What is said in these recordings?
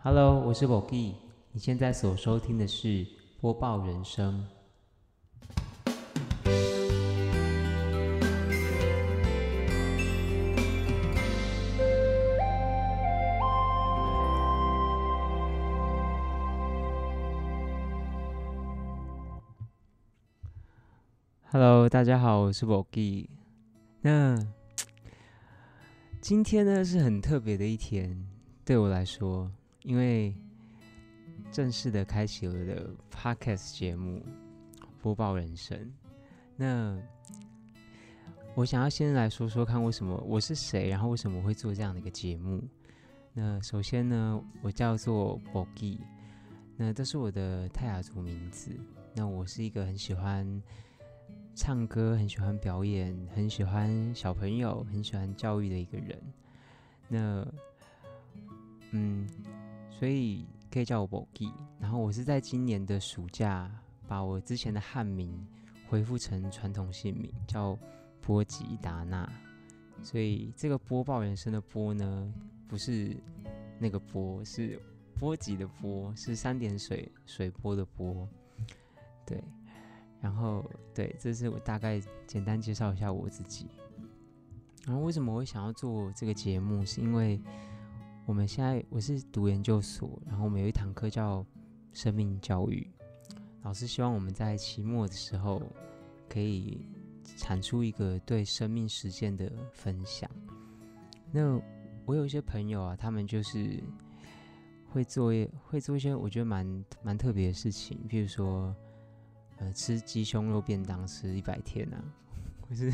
Hello，我是 Bogi，你现在所收听的是播报人生。Hello，大家好，我是 Bogi。那今天呢是很特别的一天，对我来说，因为正式的开启了我的 Podcast 节目《播报人生》。那我想要先来说说看，为什么我是谁，然后为什么会做这样的一个节目。那首先呢，我叫做 Bogi，那这是我的泰雅族名字。那我是一个很喜欢。唱歌很喜欢表演，很喜欢小朋友，很喜欢教育的一个人。那，嗯，所以可以叫我 b o g i 然后我是在今年的暑假把我之前的汉名恢复成传统姓名，叫波吉达纳。所以这个播报人生的播呢，不是那个波，是波吉的波，是三点水水波的波。对。然后，对，这是我大概简单介绍一下我自己。然后，为什么我会想要做这个节目？是因为我们现在我是读研究所，然后我们有一堂课叫生命教育，老师希望我们在期末的时候可以产出一个对生命实践的分享。那我有一些朋友啊，他们就是会做会做一些我觉得蛮蛮特别的事情，比如说。呃，吃鸡胸肉便当吃一百天啊，或是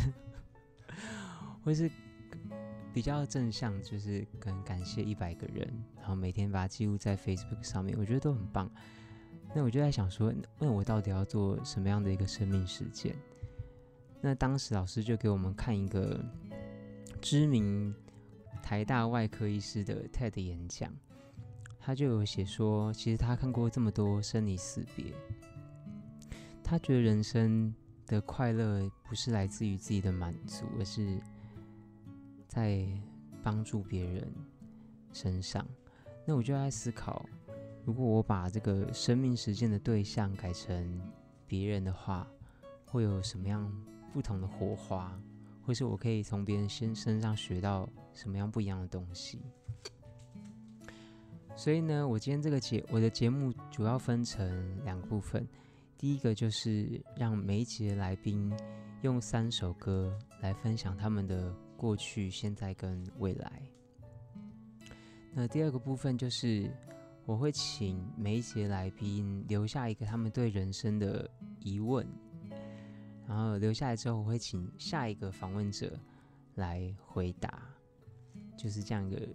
或是比较正向，就是跟感谢一百个人，然后每天把它记录在 Facebook 上面，我觉得都很棒。那我就在想说，那我到底要做什么样的一个生命实践？那当时老师就给我们看一个知名台大外科医师的 TED 演讲，他就有写说，其实他看过这么多生离死别。他觉得人生的快乐不是来自于自己的满足，而是在帮助别人身上。那我就在思考，如果我把这个生命实践的对象改成别人的话，会有什么样不同的火花？或是我可以从别人身身上学到什么样不一样的东西？所以呢，我今天这个节我的节目主要分成两部分。第一个就是让每一集的来宾用三首歌来分享他们的过去、现在跟未来。那第二个部分就是我会请每一节来宾留下一个他们对人生的疑问，然后留下来之后，我会请下一个访问者来回答，就是这样一个，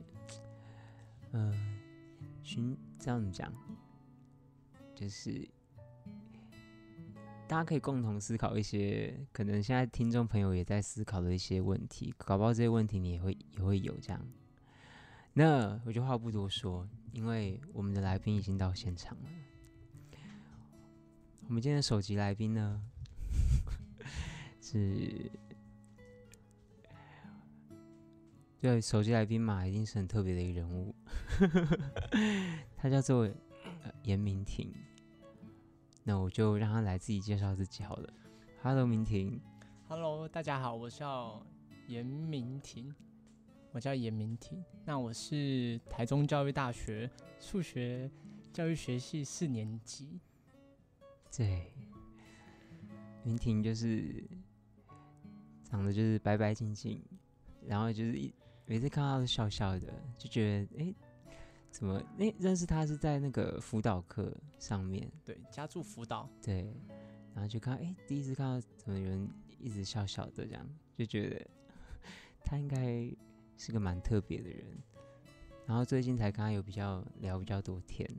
嗯，寻这样讲，就是。大家可以共同思考一些可能现在听众朋友也在思考的一些问题，搞不好这些问题你也会也会有这样。那我就话不多说，因为我们的来宾已经到现场了。我们今天的首集来宾呢，是，对，首席来宾嘛，一定是很特别的一个人物，他叫做严明婷。那我就让他来自己介绍自己好了。Hello，明婷。Hello，大家好，我叫严明婷。我叫严明婷。那我是台中教育大学数学教育学系四年级。对，明婷就是长得就是白白净净，然后就是一每次看到都笑笑的，就觉得哎。怎么？那认识他是在那个辅导课上面，对，家住辅导，对，然后就看，哎，第一次看到怎么有人一直笑笑的这样，就觉得他应该是个蛮特别的人。然后最近才跟他有比较聊比较多天，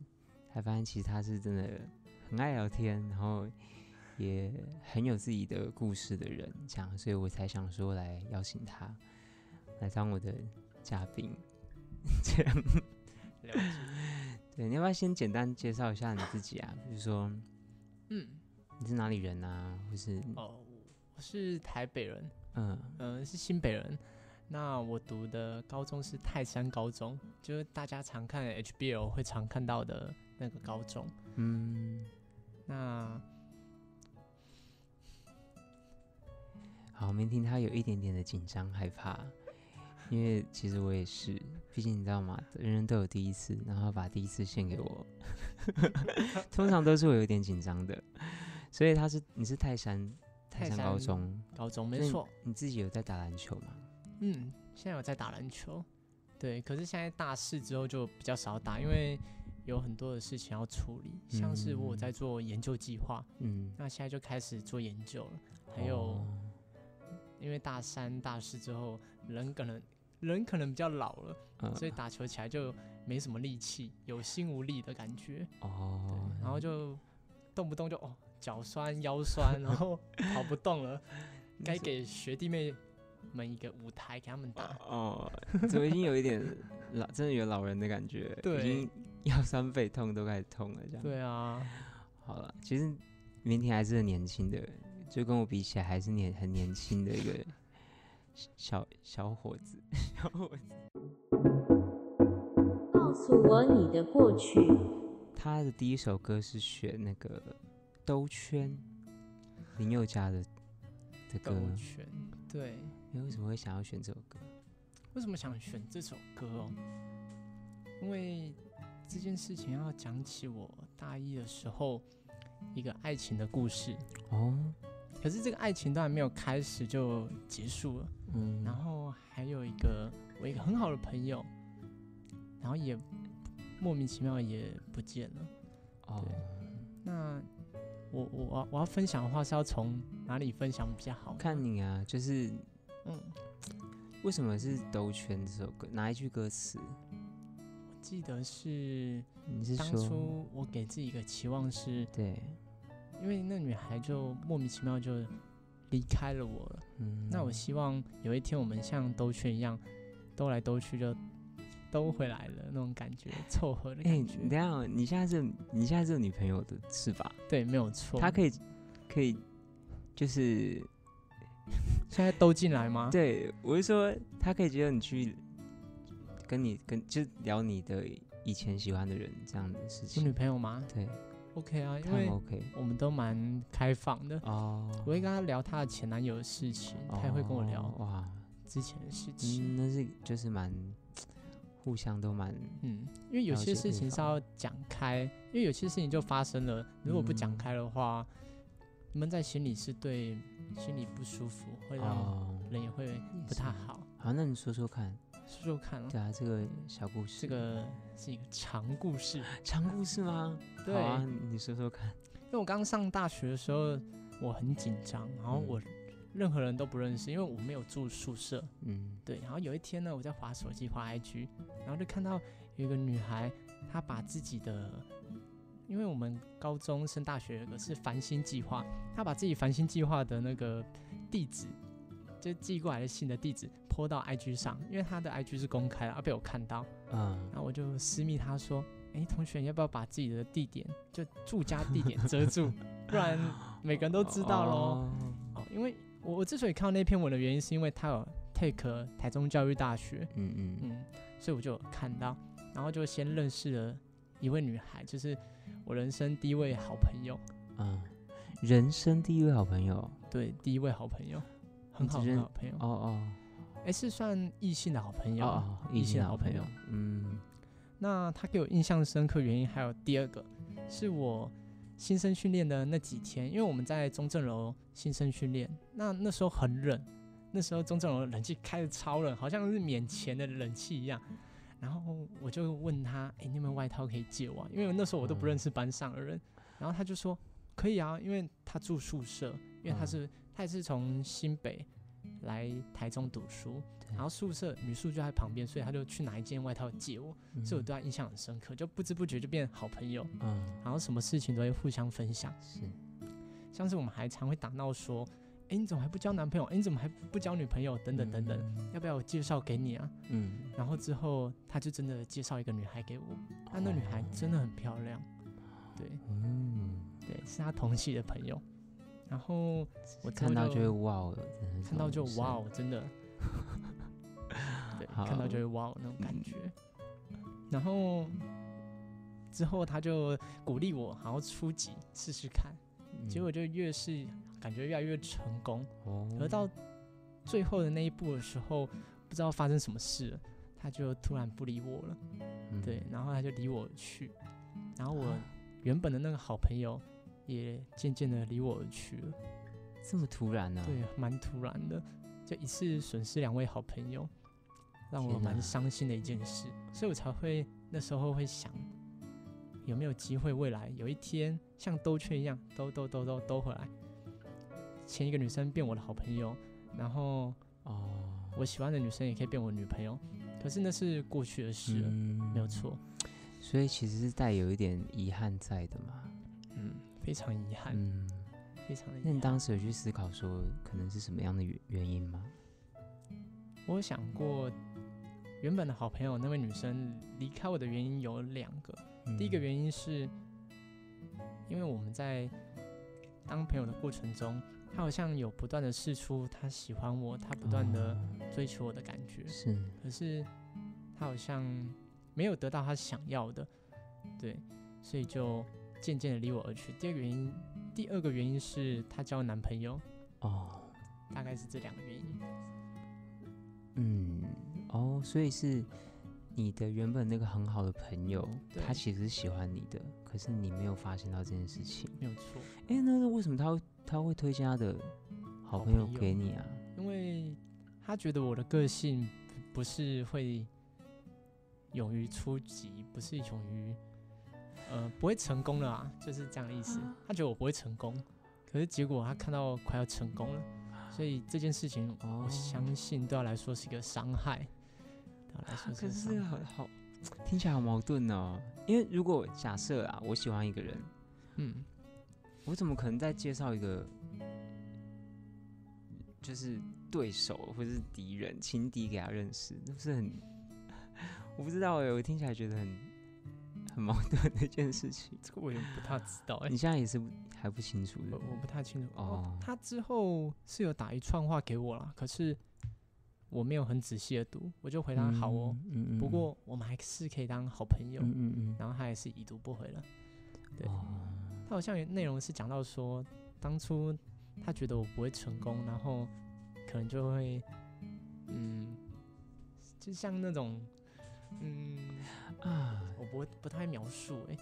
才发现其实他是真的很爱聊天，然后也很有自己的故事的人，这样，所以我才想说来邀请他来当我的嘉宾，这样。对，你要不要先简单介绍一下你自己啊？比如说，嗯，你是哪里人啊？或是哦，我是台北人，嗯嗯，是新北人。那我读的高中是泰山高中，就是大家常看 HBL 会常看到的那个高中。嗯，那好，明天他有一点点的紧张害怕，因为其实我也是，毕竟你知道吗？人人都有第一次，然后把第一次献给我，通常都是我有点紧张的。所以他是你是泰山泰山高中高中没错，你自己有在打篮球吗？嗯，现在有在打篮球，对，可是现在大四之后就比较少打，因为有很多的事情要处理，像是我在做研究计划，嗯，那现在就开始做研究了，还有。因为大三、大四之后，人可能人可能比较老了，所以打球起来就没什么力气，有心无力的感觉。哦。然后就动不动就哦脚酸腰酸，然后 跑不动了，该给学弟妹们一个舞台给他们打。哦。怎么已经有一点老，真的有老人的感觉？对。已经腰酸背痛都开始痛了，这样。对啊。好了，其实明天还是很年轻的。就跟我比起来，还是年很年轻的一个小小伙子。小伙子，告诉我你的过去。他的第一首歌是选那个《兜圈》，林宥嘉的的歌。兜圈，对。你为什么会想要选这首歌？为什么想选这首歌哦？因为这件事情要讲起我大一的时候一个爱情的故事哦。可是这个爱情都还没有开始就结束了，嗯，然后还有一个我一个很好的朋友，然后也莫名其妙也不见了，哦，那我我我要分享的话是要从哪里分享比较好？看你啊，就是，嗯，为什么是兜圈这首歌？哪一句歌词？我记得是，你是当初我给自己一个期望是，对。因为那女孩就莫名其妙就离开了我了，嗯，那我希望有一天我们像兜圈一样，兜来兜去就兜回来了那种感觉，凑合的感觉。等下，你现在是你现在是有女朋友的是吧？对，没有错。她可以可以就是 现在兜进来吗？对，我是说她可以接受你去跟你跟就聊你的以前喜欢的人这样的事情。女朋友吗？对。OK 啊，因为我们都蛮开放的哦。我会跟他聊他的前男友的事情，他也会跟我聊哇之前的事情。那是就是蛮 互相都蛮嗯，因为有些事情是要讲开，因为有些事情就发生了，如果不讲开的话，闷在心里是对心里不舒服，会让人也会不太好。好，那你说说看。说说看啊对啊，这个小故事，这个是一个长故事，长故事吗？对啊，你说说看。因为我刚上大学的时候，我很紧张，然后我任何人都不认识，因为我没有住宿舍。嗯，对。然后有一天呢，我在划手机划 IG，然后就看到有一个女孩，她把自己的，因为我们高中升大学有个是繁星计划，她把自己繁星计划的那个地址。就寄过来的信的地址泼到 IG 上，因为他的 IG 是公开的，而被我看到，嗯，然后我就私密他说，哎，同学，你要不要把自己的地点，就住家地点遮住，不然每个人都知道喽。哦，因为我我之所以看到那篇文的原因，是因为他有 take 台中教育大学，嗯嗯嗯，所以我就看到，然后就先认识了一位女孩，就是我人生第一位好朋友，嗯，人生第一位好朋友，对，第一位好朋友。很好的好朋友哦哦，哎，是算异性的好朋友哦，异性的好朋友。嗯，那他给我印象深刻原因还有第二个，是我新生训练的那几天，因为我们在中正楼新生训练，那那时候很冷，那时候中正楼冷气开的超冷，好像是免钱的冷气一样。然后我就问他，哎，你有没有外套可以借我？因为那时候我都不认识班上的人，然后他就说可以啊，因为他住宿舍，因为他是。他也是从新北来台中读书，然后宿舍女宿就在旁边，所以他就去拿一件外套借我，所以我对他印象很深刻，就不知不觉就变好朋友。嗯，然后什么事情都会互相分享。是，像是我们还常会打闹说：“哎，你怎么还不交男朋友？哎，你怎么还不交女朋友？等等等等，要不要我介绍给你啊？”嗯，然后之后他就真的介绍一个女孩给我，那那女孩真的很漂亮。对，嗯，对，是他同系的朋友。然后我看到就会哇哦，看到就哇哦，真的。对看到就会哇哦那种感觉。然后之后他就鼓励我，好好初级试试看。结果就越是感觉越来越成功。哦。而到最后的那一步的时候，不知道发生什么事了，他就突然不理我了。对，然后他就离我而去。然后我原本的那个好朋友也渐渐的离我而去了。这么突然呢？对，蛮突然的，就一次损失两位好朋友，让我蛮伤心的一件事，所以我才会那时候会想，有没有机会未来有一天像兜圈一样兜兜兜兜兜回来，前一个女生变我的好朋友，然后哦，我喜欢的女生也可以变我女朋友，可是那是过去的事了，没有错，所以其实是带有一点遗憾在的嘛，嗯，非常遗憾，嗯。非常那你当时有去思考说，可能是什么样的原原因吗？我想过，原本的好朋友那位女生离开我的原因有两个。第一个原因是，因为我们在当朋友的过程中，她好像有不断的试出她喜欢我，她不断的追求我的感觉。是，可是她好像没有得到她想要的，对，所以就渐渐的离我而去。第二个原因。第二个原因是她交男朋友哦，大概是这两个原因。嗯，哦，所以是你的原本那个很好的朋友，他其实喜欢你的，可是你没有发现到这件事情。没有错。哎，那为什么他会他会推荐他的好朋友给你啊？因为他觉得我的个性不是会勇于出击，不是勇于。呃，不会成功了啊，就是这样的意思。他觉得我不会成功，可是结果他看到快要成功了，所以这件事情，我相信对他来说是一个伤害。对他来说是可是好好听起来好矛盾哦。因为如果假设啊，我喜欢一个人，嗯，我怎么可能再介绍一个就是对手或者是敌人、情敌给他认识？那不是很…… 我不知道哎，我听起来觉得很。很矛盾的一件事情，这个我也不太知道。哎你现在也是还不清楚的，我不太清楚。哦，他之后是有打一串话给我了，可是我没有很仔细的读，我就回答好哦。嗯嗯。不过我们还是可以当好朋友。嗯嗯嗯。然后他也是已读不回了。对。他好像内容是讲到说，当初他觉得我不会成功，然后可能就会，嗯，就像那种。嗯啊，我不不太描述哎。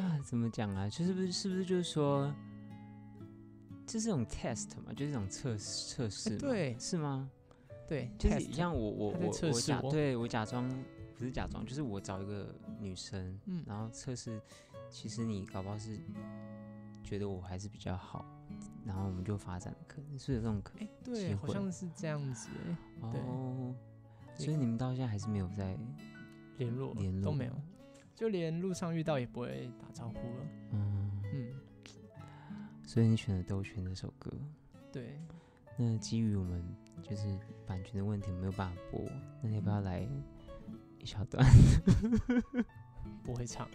啊，怎么讲啊？就是不是是不是就是说，这是种 test 嘛？就是一种测测试，对，是吗？对，就是像我我我我假对我假装不是假装，就是我找一个女生，嗯，然后测试，其实你搞不好是觉得我还是比较好。然后我们就发展，可能是有这种可哎，对，好像是这样子哎，哦，所以你们到现在还是没有在联络，联络都没有，就连路上遇到也不会打招呼了。嗯嗯，所以你选了《兜圈》这首歌，对。那基于我们就是版权的问题没有办法播，那你要不要来一小段？不会唱，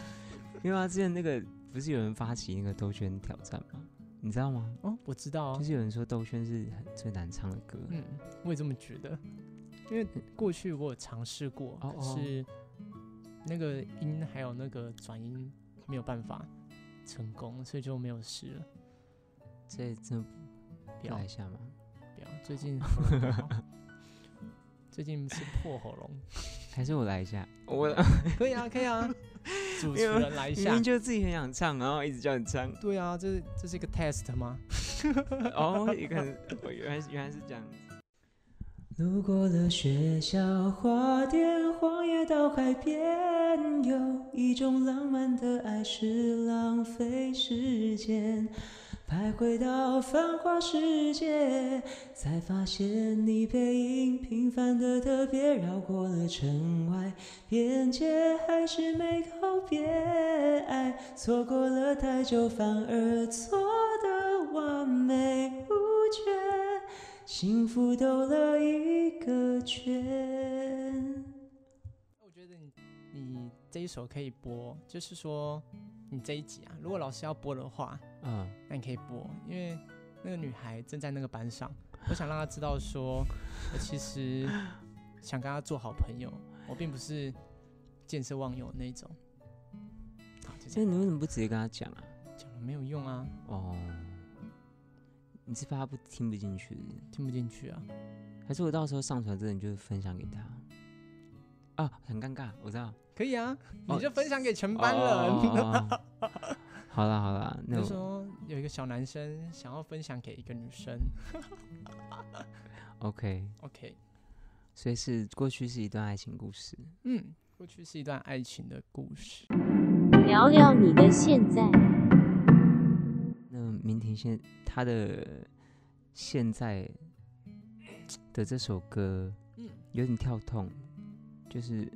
因为啊，之前那个不是有人发起那个兜圈挑战吗？你知道吗？哦，我知道，就是有人说兜圈是最难唱的歌。嗯，我也这么觉得，因为过去我有尝试过，可是那个音还有那个转音没有办法成功，所以就没有试了。这这来一下吗？不要，最近最近是破喉咙，还是我来一下？我可以啊，可以啊。主持人来一下，明明就自己很想唱，然后一直叫你唱。对啊，这这是一个 test 吗？哦，一个，原来原来是这样。路过了学校花店，荒野到海边，有一种浪漫的爱是浪费时间。徘徊到繁华世界，才发现你背影平凡的特别，绕过了城外边界，还是没告别。爱错过了太久，反而错的完美无缺，幸福兜了一个圈。我觉得你你这一首可以播，就是说。你这一集啊，如果老师要播的话，嗯，那你可以播，因为那个女孩正在那个班上，我想让她知道说，我其实想跟她做好朋友，我并不是见色忘友那种。那你为什么不直接跟她讲啊？讲了没有用啊。哦。你是怕他不听不进去，听不进去啊？还是我到时候上传这，你就分享给他？啊，很尴尬，我知道。可以啊，你就分享给全班人。好了好了，那就说有一个小男生想要分享给一个女生。OK OK，所以是过去是一段爱情故事。嗯，过去是一段爱情的故事。聊聊你的现在。那明婷现他的现在的这首歌，嗯，有点跳痛，就是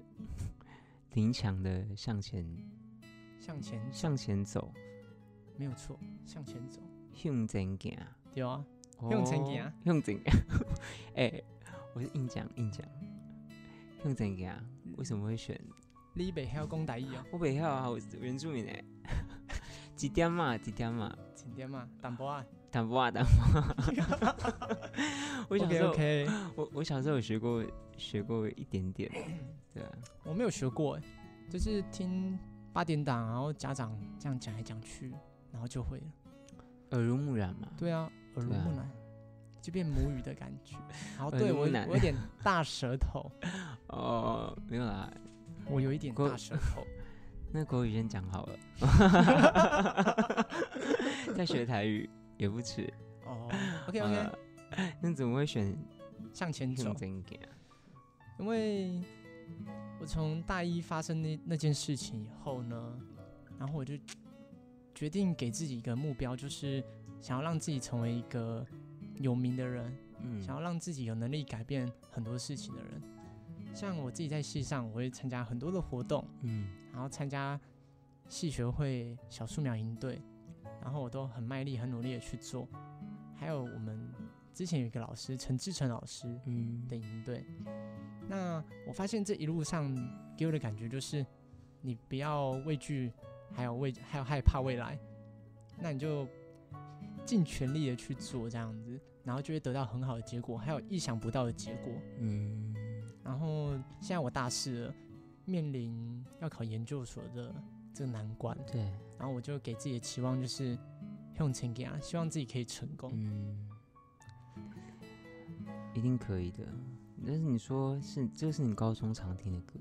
林强的向前，向前，向前走，没有错，向前走，向前行，对啊，向前行，向前，哎，我是硬讲硬讲，向前行，为什么会选？你北晓讲大意哦，我北晓啊，我原住民诶，几点嘛？几点嘛？几点嘛？淡薄啊，淡薄啊，淡薄。我小时候，我我小时候有学过，学过一点点，对啊。我没有学过，就是听八点档，然后家长这样讲来讲去，然后就会了，耳濡目染嘛。对啊，耳濡目染，就变母语的感觉。然后对我我有点大舌头。哦，没有啦。我有一点大舌头，那国语先讲好了，再学台语也不迟。哦，OK OK，那怎么会选向前走？因为我从大一发生那那件事情以后呢，然后我就决定给自己一个目标，就是想要让自己成为一个有名的人，嗯，想要让自己有能力改变很多事情的人。像我自己在戏上，我会参加很多的活动，嗯，然后参加戏学会、小树苗营队，然后我都很卖力、很努力的去做。还有我们之前有一个老师陈志成老师，嗯，的营队。那我发现这一路上给我的感觉就是，你不要畏惧，还有畏，还有害怕未来，那你就尽全力的去做这样子，然后就会得到很好的结果，还有意想不到的结果，嗯。然后现在我大四了，面临要考研究所的这个难关。对。然后我就给自己的期望就是用钱给啊，希望自己可以成功。嗯。一定可以的。但是你说是这是你高中常听的歌？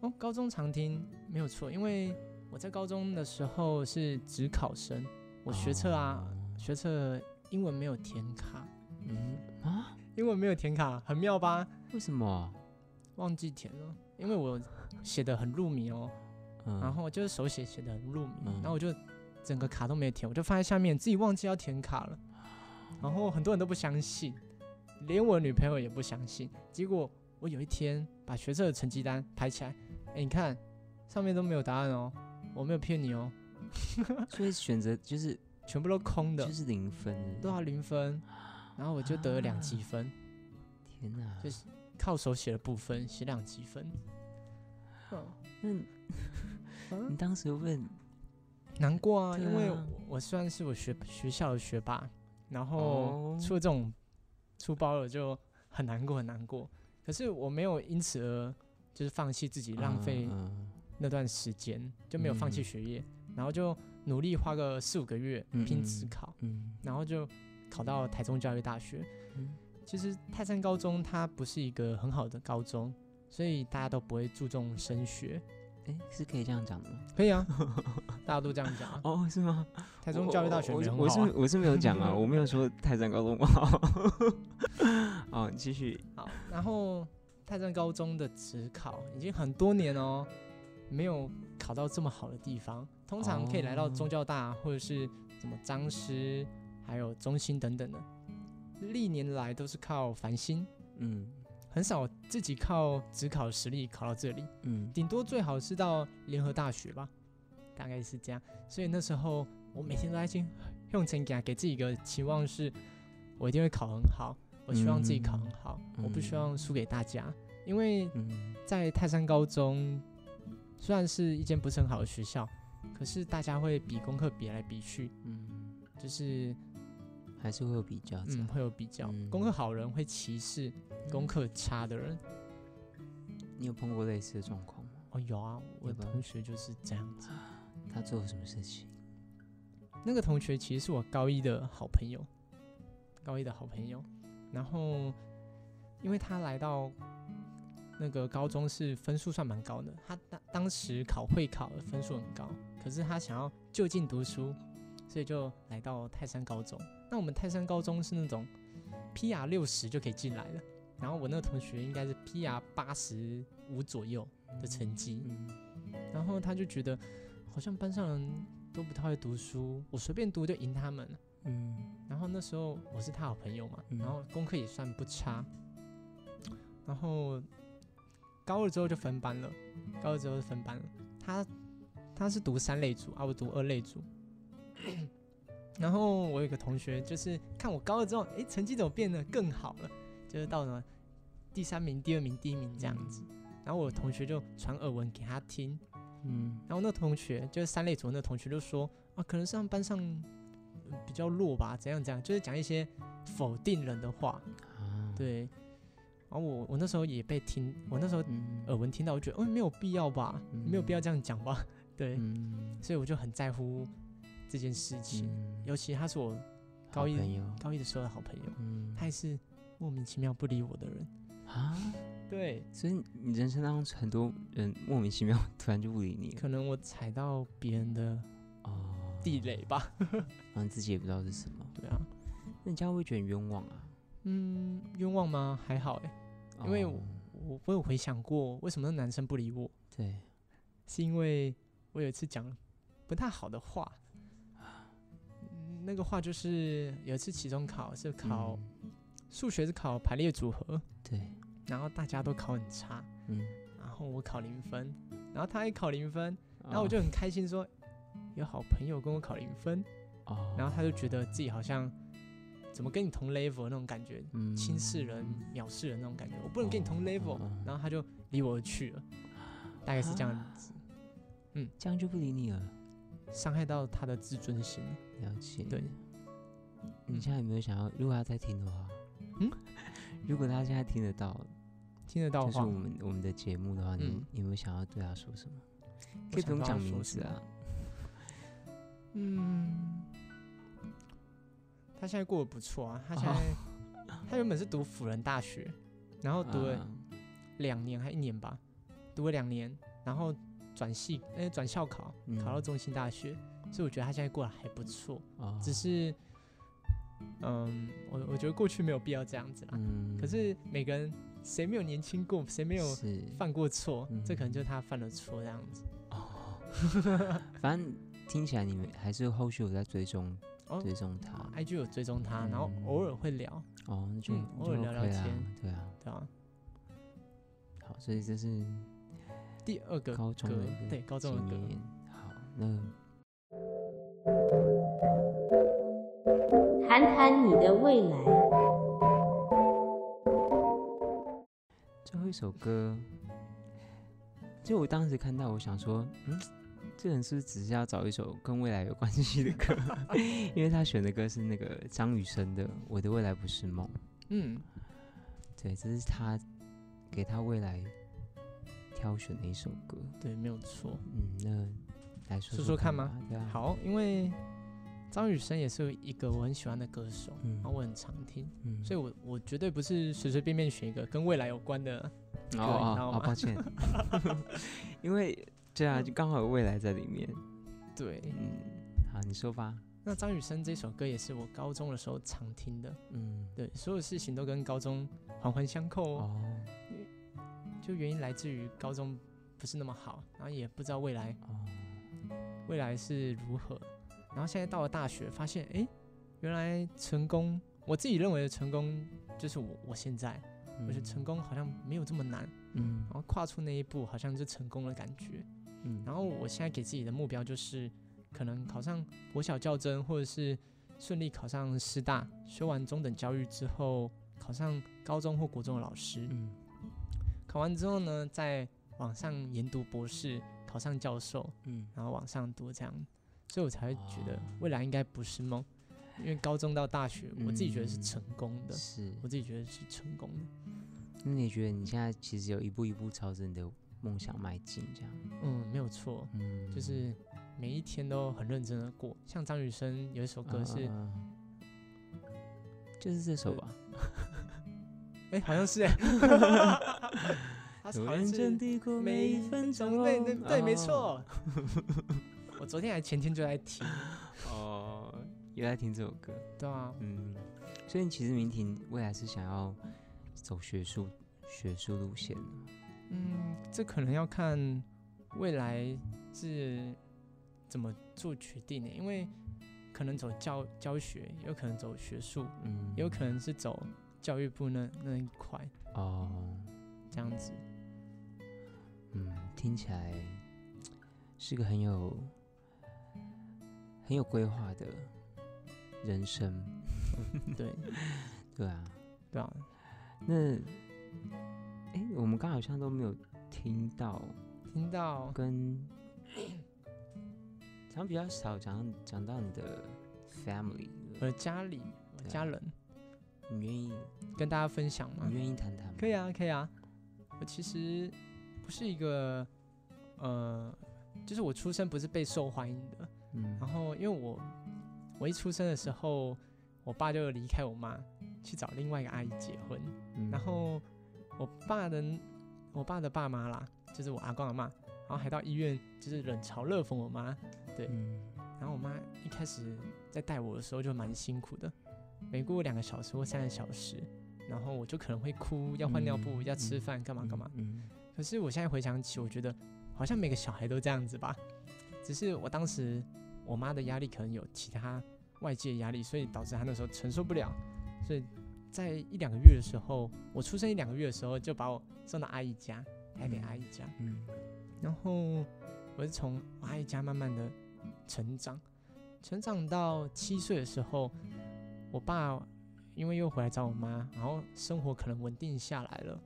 哦，高中常听没有错，因为我在高中的时候是只考生，我学测啊，学测英文没有填卡。嗯啊？英文没有填卡，很妙吧？为什么？忘记填了，因为我写的很入迷哦，然后就是手写写的很入迷，然后我就整个卡都没填，我就放在下面，自己忘记要填卡了，然后很多人都不相信，连我女朋友也不相信。结果我有一天把学测的成绩单拍起来，哎，你看上面都没有答案哦，我没有骗你哦。所以选择就是全部都空的，就是零分，都要零分，然后我就得了两积分。天哪，就是。靠手写的部分写两积分，哦，那你 当时问？难过啊？因为我算是我学学校的学霸，然后出了这种出包了就很难过很难过。可是我没有因此而就是放弃自己，浪费那段时间就没有放弃学业，然后就努力花个四五个月拼职考，然后就考到台中教育大学。其实泰山高中它不是一个很好的高中，所以大家都不会注重升学。哎，是可以这样讲的吗？可以啊，大家都这样讲。哦，是吗？台中教育大学我我是我是没有讲啊，我没有说泰山高中不好。哦，继续。好，然后泰山高中的职考已经很多年哦，没有考到这么好的地方。通常可以来到中教大或者是什么彰师，还有中心等等的。历年来都是靠繁星，嗯，很少自己靠只考实力考到这里，嗯，顶多最好是到联合大学吧，大概是这样。所以那时候我每天都在心用钱给给自己一个期望是，我一定会考很好，我希望自己考很好，我不希望输给大家，因为在泰山高中虽然是一间不是很好的学校，可是大家会比功课比来比去，嗯，就是。还是会有比较，嗯，会有比较。功课好人会歧视功课差的人。你有碰过类似的状况吗？哦，有啊，我的同学就是这样子。他做了什么事情？那个同学其实是我高一的好朋友，高一的好朋友。然后，因为他来到那个高中是分数算蛮高的，他当当时考会考的分数很高，可是他想要就近读书，所以就来到泰山高中。那我们泰山高中是那种 PR 六十就可以进来了，然后我那个同学应该是 PR 八十五左右的成绩，然后他就觉得好像班上人都不太会读书，我随便读就赢他们。嗯，然后那时候我是他好朋友嘛，然后功课也算不差，然后高二之后就分班了，高二之后就分班了。他他是读三类组啊，我读二类组。然后我有个同学就是看我高二之后，哎，成绩怎么变得更好了？就是到什么第三名、第二名、第一名这样子。然后我同学就传耳闻给他听，嗯，然后那同学就是三类组那同学就说啊，可能是他们班上。比较弱吧，怎样怎样，就是讲一些否定人的话，对。然后我我那时候也被听，我那时候耳闻听到，我觉得哦没有必要吧，没有必要这样讲吧，对。所以我就很在乎这件事情，尤其他是我高一高一的时候的好朋友，他也是莫名其妙不理我的人啊。对，所以你人生当中很多人莫名其妙突然就不理你，可能我踩到别人的哦。地雷吧，反正自己也不知道是什么。对啊，那你这样会觉得冤枉啊？嗯，冤枉吗？还好哎，因为我我有回想过，为什么那男生不理我？对，是因为我有一次讲不太好的话，那个话就是有一次期中考是考数学是考排列组合，对，然后大家都考很差，嗯，然后我考零分，然后他也考零分，然后我就很开心说。有好朋友跟我考零分，哦，然后他就觉得自己好像怎么跟你同 level 那种感觉，轻视人、藐视人那种感觉，我不能跟你同 level，然后他就离我而去了，大概是这样子，嗯，这样就不理你了，伤害到他的自尊心，了解，对，你现在有没有想要，如果他在听的话，嗯，如果他现在听得到，听得到，就是我们我们的节目的话，你有没有想要对他说什么？可以不用讲名字啊。嗯，他现在过得不错啊。他现在 他原本是读辅仁大学，然后读了两年还一年吧，读了两年，然后转系哎转校考，考到中心大学。所以我觉得他现在过得还不错。只是，嗯，我我觉得过去没有必要这样子啦。嗯。可是每个人谁没有年轻过，谁没有犯过错？这可能就是他犯了错这样子。哦。反正。听起来你们还是后续有在追踪追踪他，IG 有追踪他，然后偶尔会聊哦，那就偶尔聊聊天，对啊，对啊。好，所以这是第二个高中的对高中的歌。好，那谈谈你的未来。最后一首歌，就我当时看到，我想说，嗯。这人是不是只是要找一首跟未来有关系的歌？因为他选的歌是那个张雨生的《我的未来不是梦》。嗯，对，这是他给他未来挑选的一首歌。对，没有错。嗯，那来说说看吗？好，因为张雨生也是一个我很喜欢的歌手，然后我很常听，嗯所以我我绝对不是随随便便选一个跟未来有关的歌，哦，抱歉，因为。对啊，就刚好有未来在里面。对，嗯，好，你说吧。那张雨生这首歌也是我高中的时候常听的。嗯，对，所有事情都跟高中环环相扣哦。就原因来自于高中不是那么好，然后也不知道未来未来是如何。然后现在到了大学，发现哎，原来成功，我自己认为的成功就是我我现在，我觉得成功好像没有这么难。嗯，然后跨出那一步，好像就成功的感觉。嗯，然后我现在给自己的目标就是，可能考上国小教甄，或者是顺利考上师大，修完中等教育之后，考上高中或国中的老师。嗯，考完之后呢，再往上研读博士，考上教授。嗯，然后往上读这样，所以我才会觉得未来应该不是梦。因为高中到大学，我自己觉得是成功的，是我自己觉得是成功的。那你觉得你现在其实有一步一步朝着你的梦想迈进，这样？嗯，没有错，嗯，就是每一天都很认真的过。像张雨生有一首歌是，就是这首吧？哎，好像是哎。认真地过每一分钟，对对对，没错。我昨天还前天就在听，哦，也在听这首歌。对啊，嗯，所以其实明婷未来是想要走学术学术路线的。嗯，这可能要看未来是怎么做决定的，因为可能走教教学，有可能走学术，嗯，也有可能是走教育部那那一块。哦，这样子。嗯，听起来是个很有很有规划的人生。对，对啊，对啊。那，哎，我们刚好像都没有听到，听到跟，讲比较少讲讲到你的 family，呃，家里家人，你愿意跟大家分享吗？你愿意谈谈吗？可以啊，可以啊。我其实。不是一个，呃，就是我出生不是被受欢迎的，嗯，然后因为我我一出生的时候，我爸就离开我妈去找另外一个阿姨结婚，嗯然后我爸的我爸的爸妈啦，就是我阿公阿妈，然后还到医院就是冷嘲热讽我妈，对，然后我妈一开始在带我的时候就蛮辛苦的，每过两个小时或三个小时，然后我就可能会哭，要换尿布，要吃饭，干嘛干嘛，嗯。可是我现在回想起，我觉得好像每个小孩都这样子吧，只是我当时我妈的压力可能有其他外界压力，所以导致她那时候承受不了，所以在一两个月的时候，我出生一两个月的时候就把我送到阿姨家，台北阿姨家，嗯，然后我是从阿姨家慢慢的成长，成长到七岁的时候，我爸因为又回来找我妈，然后生活可能稳定下来了。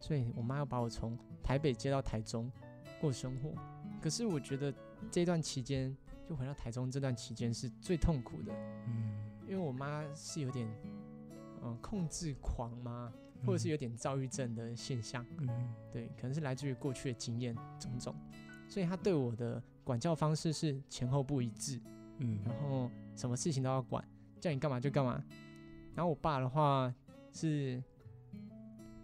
所以我妈要把我从台北接到台中过生活，可是我觉得这段期间就回到台中这段期间是最痛苦的，嗯，因为我妈是有点嗯控制狂吗，或者是有点躁郁症的现象，嗯，对，可能是来自于过去的经验种种，所以她对我的管教方式是前后不一致，嗯，然后什么事情都要管，叫你干嘛就干嘛，然后我爸的话是。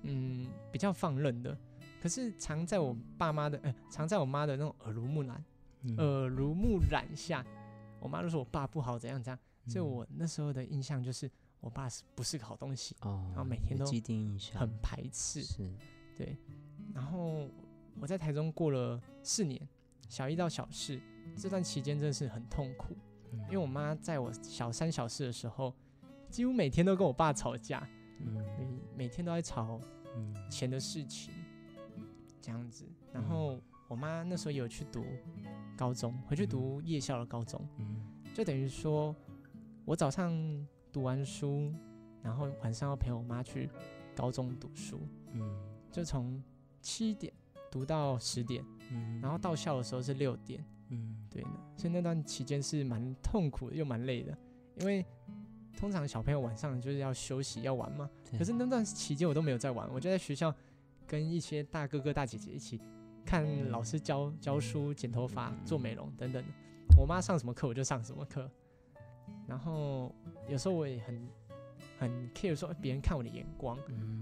嗯，比较放任的，可是常在我爸妈的，呃，藏在我妈的那种耳濡目染，耳濡目染下，我妈都说我爸不好，怎样怎样，所以我那时候的印象就是我爸是不是个好东西，然后每天都很排斥，是，对，然后我在台中过了四年，小一到小四这段期间真的是很痛苦，因为我妈在我小三小四的时候，几乎每天都跟我爸吵架。每每天都在吵钱的事情，这样子。然后我妈那时候有去读高中，回去读夜校的高中，就等于说我早上读完书，然后晚上要陪我妈去高中读书，嗯，就从七点读到十点，嗯，然后到校的时候是六点，嗯，对的。所以那段期间是蛮痛苦又蛮累的，因为。通常小朋友晚上就是要休息要玩嘛，可是那段期间我都没有在玩，我就在学校跟一些大哥哥大姐姐一起看老师教教书、剪头发、做美容等等。我妈上什么课我就上什么课，然后有时候我也很很 care 说别人看我的眼光，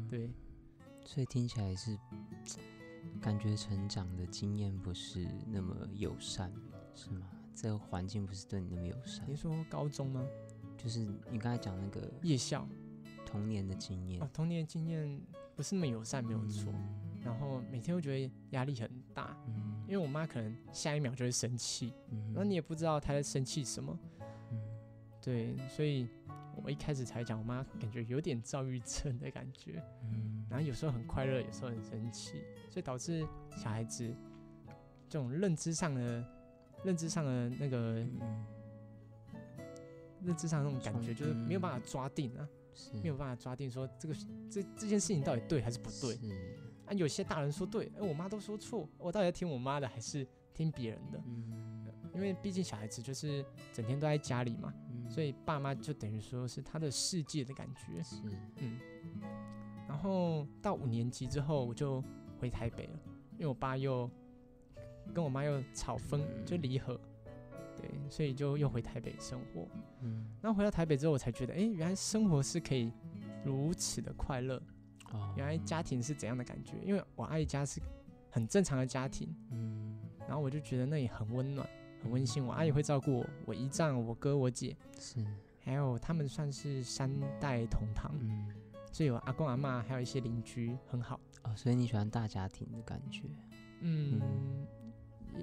对，所以听起来是感觉成长的经验不是那么友善，是吗？这个环境不是对你那么友善？你说高中吗？就是你刚才讲那个夜校童年的经验。哦，童年的经验不是那么友善，没有错。然后每天都觉得压力很大，嗯，因为我妈可能下一秒就会生气，嗯，然后你也不知道她在生气什么，嗯，对，所以我一开始才讲，我妈感觉有点躁郁症的感觉，嗯，然后有时候很快乐，有时候很生气，所以导致小孩子这种认知上的认知上的那个。认知上那种感觉就是没有办法抓定啊，没有办法抓定说这个这这件事情到底对还是不对啊？有些大人说对，哎，我妈都说错，我到底要听我妈的还是听别人的？嗯，因为毕竟小孩子就是整天都在家里嘛，所以爸妈就等于说是他的世界的感觉。是，嗯。然后到五年级之后，我就回台北了，因为我爸又跟我妈又吵分，就离合，对，所以就又回台北生活。嗯。然后回到台北之后，我才觉得，哎，原来生活是可以如此的快乐。哦。原来家庭是怎样的感觉？因为我阿姨家是很正常的家庭。嗯。然后我就觉得那里很温暖。很温馨，我阿姨会照顾我，我姨丈、我哥、我姐，是，还有他们算是三代同堂，嗯，所以有阿公阿妈，还有一些邻居，很好。哦，所以你喜欢大家庭的感觉？嗯，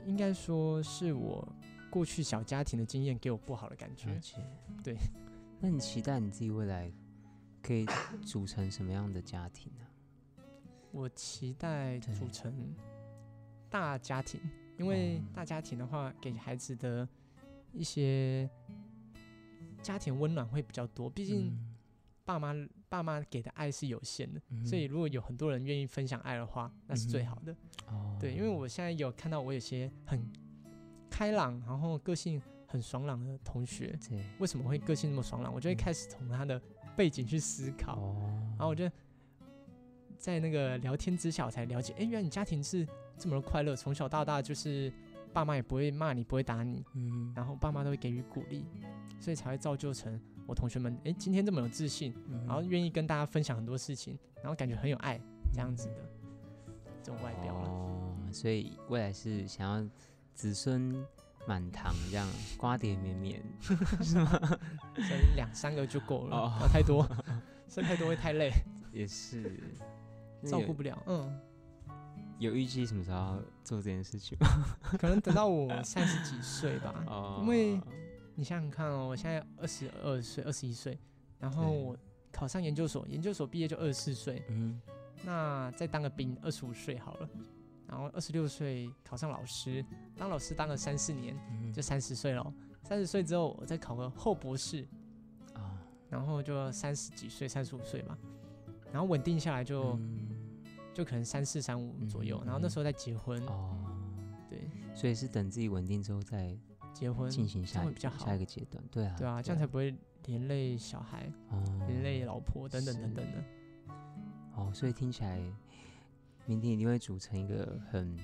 应该说是我过去小家庭的经验给我不好的感觉。对，那你期待你自己未来可以组成什么样的家庭呢？我期待组成大家庭。因为大家庭的话，给孩子的一些家庭温暖会比较多。毕竟爸妈爸妈给的爱是有限的，所以如果有很多人愿意分享爱的话，那是最好的。哦，对，因为我现在有看到我有些很开朗，然后个性很爽朗的同学，对，为什么会个性那么爽朗？我就会开始从他的背景去思考，然后我就在那个聊天之下，我才了解，哎，原来你家庭是。这么的快乐，从小到大就是爸妈也不会骂你，不会打你，嗯，然后爸妈都会给予鼓励，所以才会造就成我同学们，哎，今天这么有自信，然后愿意跟大家分享很多事情，然后感觉很有爱这样子的这种外表了。哦，所以未来是想要子孙满堂这样，瓜瓞绵绵，是吗？生两三个就够了，不要太多，生太多会太累，也是 照顾不了，嗯。有预计什么时候做这件事情吗？可能等到我三十几岁吧。哦。因为你想想看哦，我现在二十二岁、二十一岁，然后我考上研究所，研究所毕业就二十四岁。嗯。那再当个兵，二十五岁好了。然后二十六岁考上老师，当老师当了三四年，就三十岁了。三十岁之后，我再考个后博士。啊。然后就三十几岁、三十五岁嘛。然后稳定下来就。就可能三四三五左右，然后那时候再结婚哦，对，所以是等自己稳定之后再结婚进行下会比较好下一个阶段，对啊，对啊，这样才不会连累小孩，连累老婆等等等等的。哦，所以听起来明天一定会组成一个很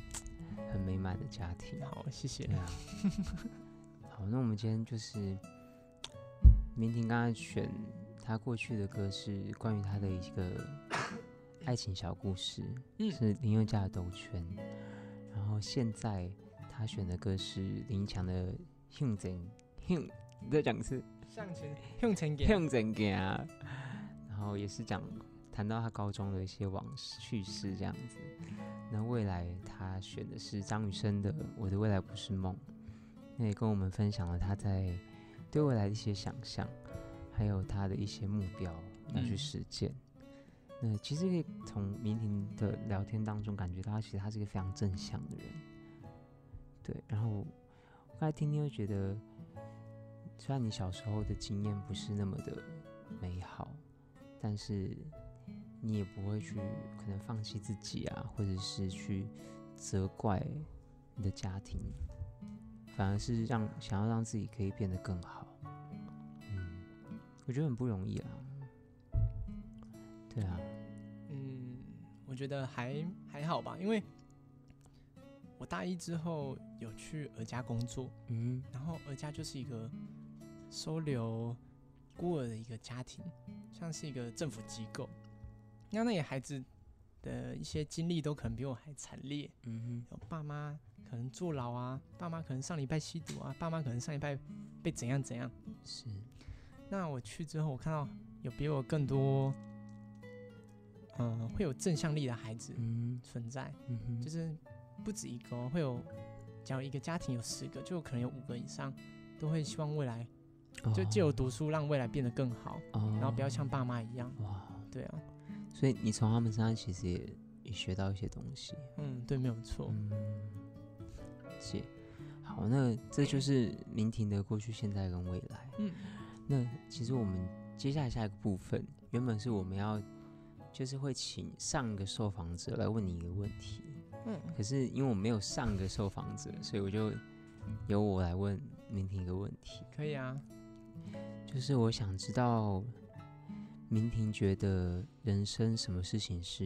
很美满的家庭。好，谢谢。啊，好，那我们今天就是明婷刚才选他过去的歌是关于他的一个。爱情小故事是林宥嘉的《兜圈》，然后现在他选的歌是林强的《向前向》，你再讲一次，向前向前向前行，然后也是讲谈到他高中的一些往事趣事这样子。那未来他选的是张雨生的《我的未来不是梦》，那也跟我们分享了他在对未来的一些想象，还有他的一些目标要去实践。呃，其实可以从明婷的聊天当中感觉到，其实他是一个非常正向的人。对，然后我刚才听听，会觉得，虽然你小时候的经验不是那么的美好，但是你也不会去可能放弃自己啊，或者是去责怪你的家庭，反而是让想要让自己可以变得更好。嗯，我觉得很不容易啊。对啊。嗯我觉得还还好吧，因为我大一之后有去儿家工作，嗯，然后儿家就是一个收留孤儿的一个家庭，像是一个政府机构。那那些孩子的一些经历都可能比我还惨烈，嗯哼，爸妈可能坐牢啊，爸妈可能上礼拜吸毒啊，爸妈可能上礼拜被怎样怎样。是，那我去之后，我看到有比我更多。嗯，会有正向力的孩子存在，就是不止一个，会有，假如一个家庭有十个，就可能有五个以上，都会希望未来就借由读书让未来变得更好，然后不要像爸妈一样。哇，对啊，所以你从他们身上其实也也学到一些东西。嗯，对，没有错。嗯谢，好，那这就是明婷的过去、现在跟未来。嗯，那其实我们接下来下一个部分，原本是我们要。就是会请上个受访者来问你一个问题，嗯，可是因为我没有上个受访者，所以我就由我来问明婷一个问题。可以啊，就是我想知道，明婷觉得人生什么事情是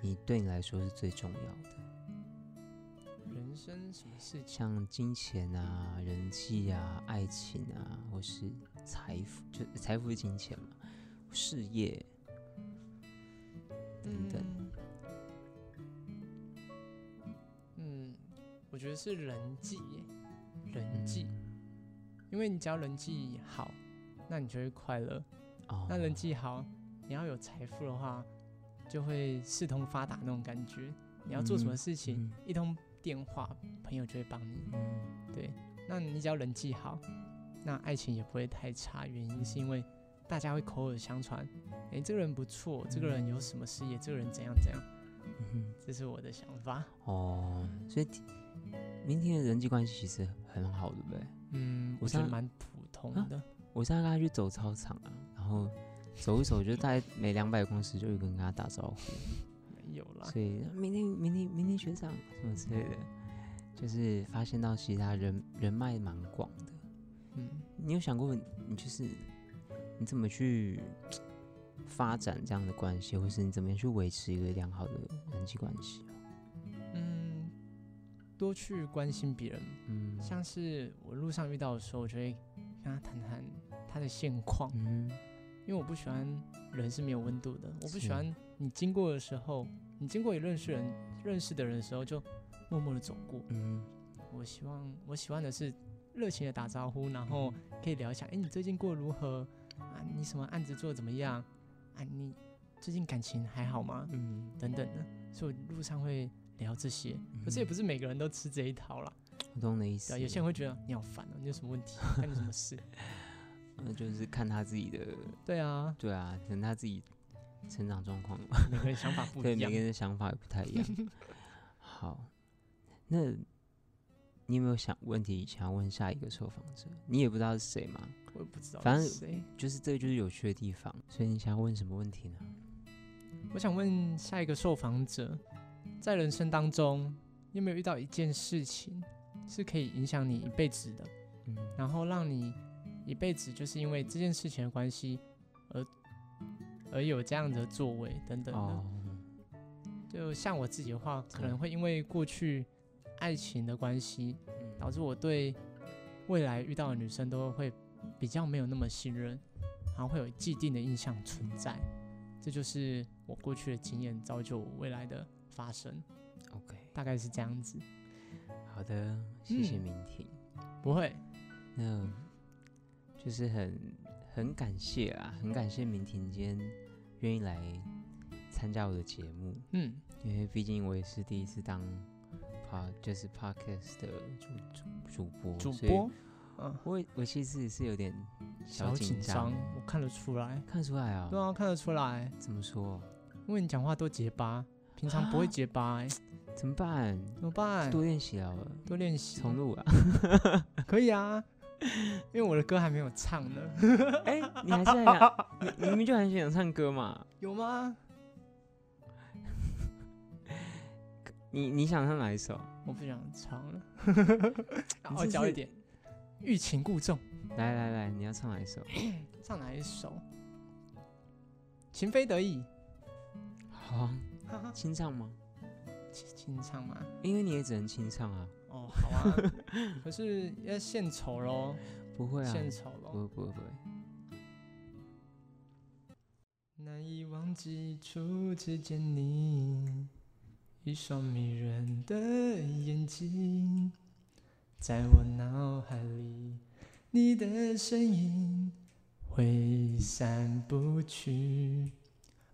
你对你来说是最重要的？人生什么事情？像金钱啊、人际啊、爱情啊，或是财富，就财富是金钱嘛？事业等等。嗯，我觉得是人际，人际。因为你只要人际好，那你就会快乐。哦。那人际好，你要有财富的话，就会四通发达那种感觉。你要做什么事情，一通电话，朋友就会帮你。嗯。对。那你只要人际好，那爱情也不会太差。原因是因为大家会口耳相传，哎，这个人不错，这个人有什么事业，这个人怎样怎样。嗯这是我的想法。哦。所以，明天的人际关系其实很好，对不对？嗯，我觉得蛮普通的。我现在跟他去走操场啊，然后走一走，就大概每两百公尺就有个人跟他打招呼。没有啦。所以明天、明天、明天学长什么之类的，就是发现到其他人人脉蛮广的。嗯，你有想过，你就是你怎么去发展这样的关系，或是你怎么样去维持一个良好的人际关系？嗯多去关心别人，嗯，像是我路上遇到的时候，我就会跟他谈谈他的现况，嗯，因为我不喜欢人是没有温度的，我不喜欢你经过的时候，你经过也认识人认识的人的时候就默默的走过，嗯，我希望我喜欢的是热情的打招呼，然后可以聊一下，哎，你最近过得如何啊？你什么案子做的怎么样啊？你最近感情还好吗？嗯，等等的，所以我路上会。聊这些，可是也不是每个人都吃这一套啦。我懂你意思。有些人会觉得你好烦哦，你有什么问题？干你什么事？那就是看他自己的。对啊，对啊，可能他自己成长状况，每个人想法不 一样，对，每个人的想法也不太一样。好，那你有没有想问题想要问下一个受访者？你也不知道是谁吗？我也不知道，反正就是这个就是有趣的地方。所以你想要问什么问题呢？我想问下一个受访者。在人生当中，你有没有遇到一件事情是可以影响你一辈子的？嗯，然后让你一辈子就是因为这件事情的关系而而有这样的作为等等的。就像我自己的话，可能会因为过去爱情的关系，导致我对未来遇到的女生都会比较没有那么信任，然后会有既定的印象存在。这就是我过去的经验造就我未来的。发生，OK，大概是这样子。好的，谢谢明婷。不会，那就是很很感谢啊，很感谢明婷今天愿意来参加我的节目。嗯，因为毕竟我也是第一次当 Pod，就是 Podcast 的主主主播。主播，嗯，我我其实是有点小紧张，我看得出来，看得出来啊。对啊，看得出来。怎么说？因为你讲话都结巴。平常不会结巴，怎么办？怎么办？多练习啊，多练习。重录啊，可以啊，因为我的歌还没有唱呢。哎，你还是想，你明明就很想唱歌嘛？有吗？你你想唱哪一首？我不想唱了。傲娇一点，欲擒故纵。来来来，你要唱哪一首？唱哪一首？情非得已。好。清唱吗？清唱吗？因为你也只能清唱啊。哦，好啊。可是要献丑喽。不会啊。献丑喽。不不不。难以忘记初次见你，一双迷人的眼睛，在我脑海里，你的身影挥散不去。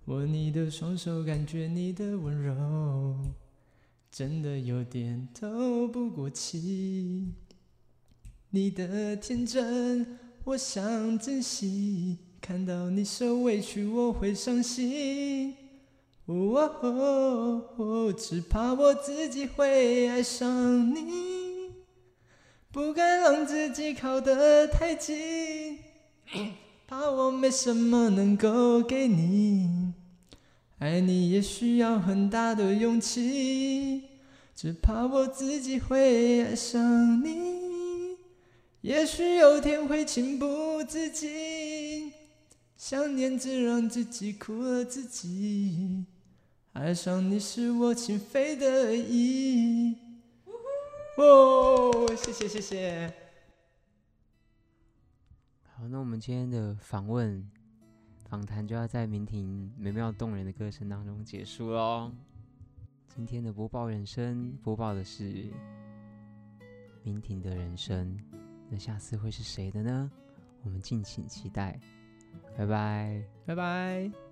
握你的双手，感觉你的温柔，真的有点透不过气。你的天真，我想珍惜。看到你受委屈，我会伤心。哦，只怕我自己会爱上你，不敢让自己靠得太近，怕我没什么能够给你。爱你也需要很大的勇气，只怕我自己会爱上你，也许有天会情不自禁，想念只让自己苦了自己。爱上你是我情非得已。哦，谢谢谢谢。好，那我们今天的访问访谈就要在明婷美妙动人的歌声当中结束喽。今天的播报人生播报的是明婷的人生，那下次会是谁的呢？我们敬请期待。拜拜，拜拜。